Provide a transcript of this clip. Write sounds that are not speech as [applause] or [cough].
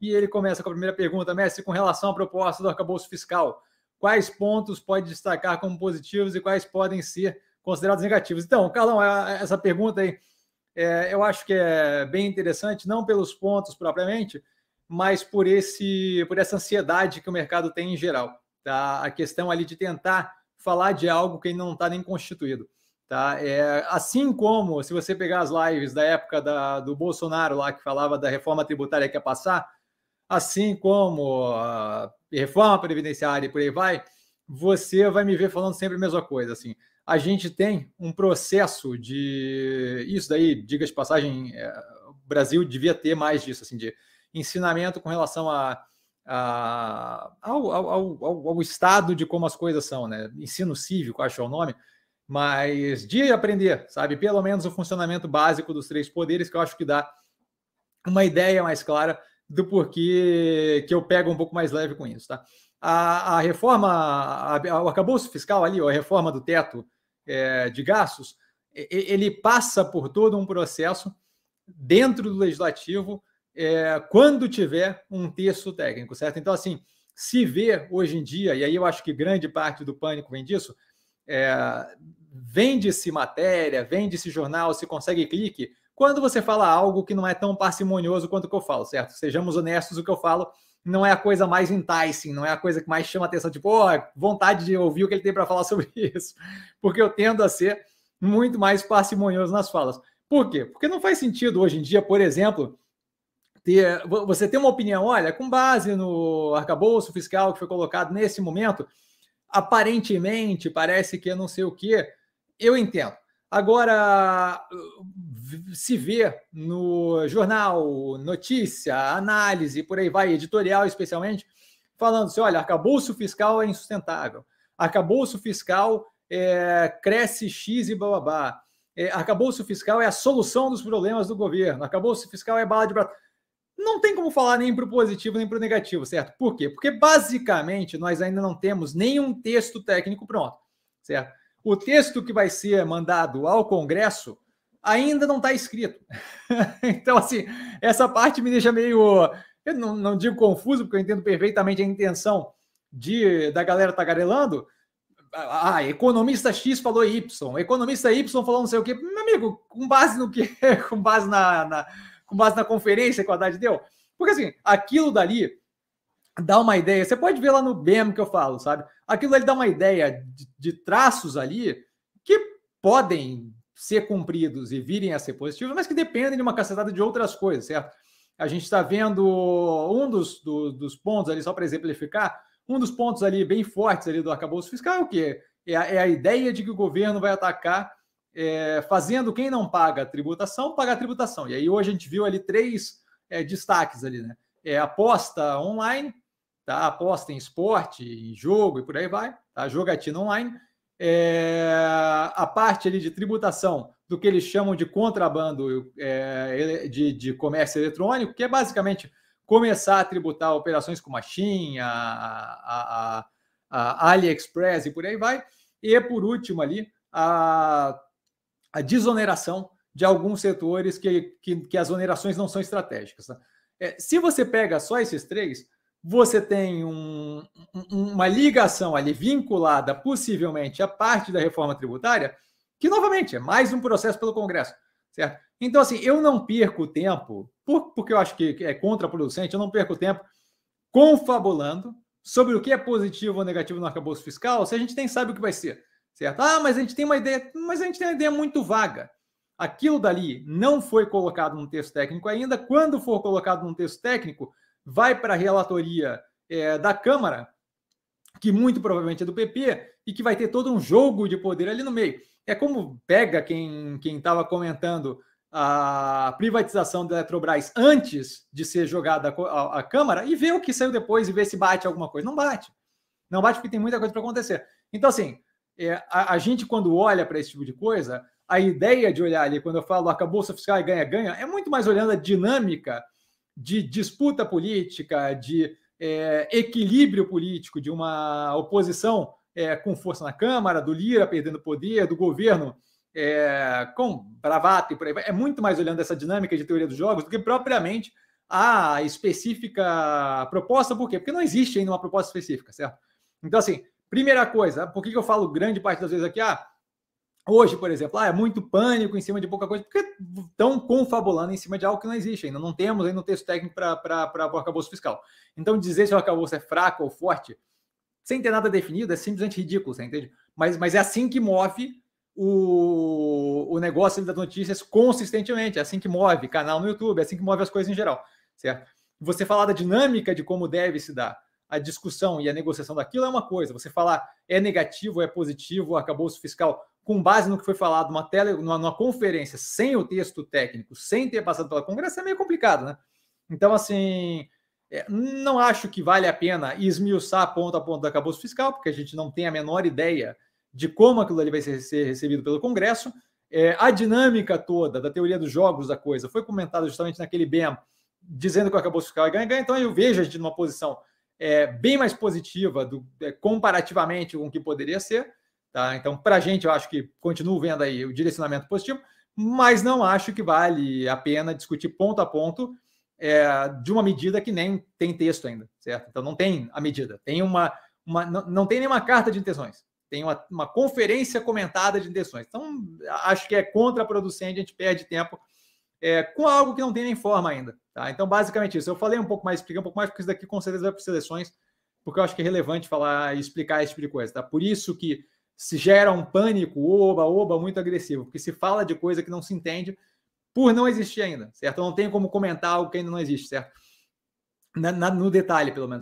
E ele começa com a primeira pergunta, Messi, com relação à proposta do arcabouço fiscal, quais pontos pode destacar como positivos e quais podem ser considerados negativos? Então, Carlão, essa pergunta aí, é, eu acho que é bem interessante, não pelos pontos propriamente, mas por esse por essa ansiedade que o mercado tem em geral. Tá? A questão ali de tentar falar de algo que não está nem constituído. Tá? É, assim como se você pegar as lives da época da, do Bolsonaro lá que falava da reforma tributária que ia passar, assim como reforma previdenciária e por aí vai, você vai me ver falando sempre a mesma coisa. Assim, a gente tem um processo de isso daí, diga de passagem, é, o Brasil devia ter mais disso, assim, de ensinamento com relação a, a ao, ao, ao, ao, estado de como as coisas são, né? Ensino cívico, acho é o nome, mas de aprender, sabe? Pelo menos o funcionamento básico dos três poderes, que eu acho que dá uma ideia mais clara do porquê que eu pego um pouco mais leve com isso, tá? A, a reforma, a, o arcabouço fiscal ali, a reforma do teto é, de gastos, ele passa por todo um processo dentro do legislativo é, quando tiver um texto técnico, certo? Então, assim, se vê hoje em dia, e aí eu acho que grande parte do pânico vem disso, é, vende-se matéria, vende-se jornal, se consegue clique, quando você fala algo que não é tão parcimonioso quanto o que eu falo, certo? Sejamos honestos, o que eu falo não é a coisa mais enticing, não é a coisa que mais chama atenção, tipo, oh, vontade de ouvir o que ele tem para falar [laughs] sobre isso, porque eu tendo a ser muito mais parcimonioso nas falas. Por quê? Porque não faz sentido hoje em dia, por exemplo, ter, você ter uma opinião, olha, com base no arcabouço fiscal que foi colocado nesse momento, aparentemente parece que é não sei o que, eu entendo. Agora, se vê no jornal, notícia, análise, por aí vai, editorial especialmente, falando assim: olha, arcabouço fiscal é insustentável, arcabouço fiscal é, cresce X e bababá, é, arcabouço fiscal é a solução dos problemas do governo, arcabouço fiscal é bala de prata não tem como falar nem para o positivo nem para o negativo, certo? Por quê? Porque basicamente nós ainda não temos nenhum texto técnico pronto, certo? O texto que vai ser mandado ao Congresso ainda não está escrito. [laughs] então, assim, essa parte me deixa meio. Eu não, não digo confuso, porque eu entendo perfeitamente a intenção de da galera tagarelando. Ah, economista X falou Y, economista Y falou não sei o quê. Meu amigo, com base no quê? [laughs] com base na, na com base na conferência que o Haddad deu? Porque assim, aquilo dali dá uma ideia. Você pode ver lá no BEM que eu falo, sabe? Aquilo ali dá uma ideia de, de traços ali que podem ser cumpridos e virem a ser positivos, mas que dependem de uma cacetada de outras coisas, certo? A gente está vendo um dos, do, dos pontos ali, só para exemplificar, um dos pontos ali bem fortes ali do arcabouço fiscal é o quê? É a, é a ideia de que o governo vai atacar é, fazendo quem não paga a tributação, pagar a tributação. E aí hoje a gente viu ali três é, destaques ali, né? É aposta online, tá? Aposta em esporte, em jogo e por aí vai, tá? Jogatina online. É, a parte ali de tributação do que eles chamam de contrabando é, de, de comércio eletrônico, que é basicamente começar a tributar operações como a Shein, a, a, a, a AliExpress e por aí vai. E por último ali, a a desoneração de alguns setores que, que, que as onerações não são estratégicas. Tá? É, se você pega só esses três, você tem um, uma ligação ali vinculada possivelmente à parte da reforma tributária, que novamente é mais um processo pelo Congresso, certo? Então, assim, eu não perco tempo, por, porque eu acho que é contraproducente, eu não perco tempo confabulando sobre o que é positivo ou negativo no arcabouço fiscal, se a gente nem sabe o que vai ser certo? Ah, mas a gente tem uma ideia, mas a gente tem uma ideia muito vaga. Aquilo dali não foi colocado num texto técnico ainda. Quando for colocado num texto técnico, vai para a relatoria é, da Câmara, que muito provavelmente é do PP, e que vai ter todo um jogo de poder ali no meio. É como pega quem estava comentando a privatização da Eletrobras antes de ser jogada a, Câmara e vê o que saiu depois e vê se bate alguma coisa. Não bate. Não bate porque tem muita coisa para acontecer. Então, assim, é, a, a, gente, quando olha para esse tipo de coisa, a ideia de olhar ali, quando eu falo arcabouço fiscal e ganha-ganha, é muito mais olhando a dinâmica de disputa política, de é, equilíbrio político, de uma oposição é, com força na Câmara, do Lira perdendo poder, do governo é, com bravata e por aí vai. É muito mais olhando essa dinâmica de teoria dos jogos do que propriamente a específica proposta, por quê? Porque não existe ainda uma proposta específica, certo? Então, assim, primeira coisa, por que, eu falo grande parte das vezes aqui? Ah, hoje, por exemplo, ah, é muito pânico em cima de pouca coisa, porque estão confabulando em cima de algo que não existe ainda. Não temos ainda um texto técnico para o arcabouço fiscal. Então, dizer se o arcabouço é fraco ou forte, sem ter nada definido, é simplesmente ridículo, você entende? Mas, mas é assim que move o, o negócio das notícias consistentemente, é assim que move canal no YouTube, é assim que move as coisas em geral certo? Você falar da dinâmica de como deve se dar a discussão e a negociação daquilo é uma coisa. Você falar é negativo, é positivo, acabou o fiscal com base no que foi falado numa, tele, numa, numa, conferência, sem o texto técnico, sem ter passado pela Congresso, é meio complicado, né? Então, assim, é, não acho que vale a pena esmiuçar ponto a ponto do acabouço fiscal, porque a gente não tem a menor ideia de como aquilo ali vai ser, recebido pelo Congresso. É, a dinâmica toda da teoria dos jogos da coisa foi comentada justamente naquele BEM dizendo que o arcabouço fiscal é ganha-ganha, então eu vejo a gente numa posição é, bem mais positiva do, é, comparativamente com o que poderia ser. Tá? Então, para a gente, eu acho que continuo vendo aí o direcionamento positivo, mas não acho que vale a pena discutir ponto a ponto é, de uma medida que nem tem texto ainda, certo? Então, não tem a medida, tem uma, uma não, não tem nenhuma carta de intenções, tem uma, uma conferência comentada de intenções. Então, acho que é contraproducente, a gente perde tempo é, com algo que não tem nem forma ainda. Tá? Então, basicamente isso. Eu falei um pouco mais, expliquei um pouco mais, porque isso daqui com certeza vai para seleções, porque eu acho que é relevante falar e explicar esse tipo de coisa. Tá? Por isso que se gera um pânico, oba, oba, muito agressivo, porque se fala de coisa que não se entende por não existir ainda, certo? Não tem como comentar algo que ainda não existe, certo? Na, na, no detalhe, pelo menos.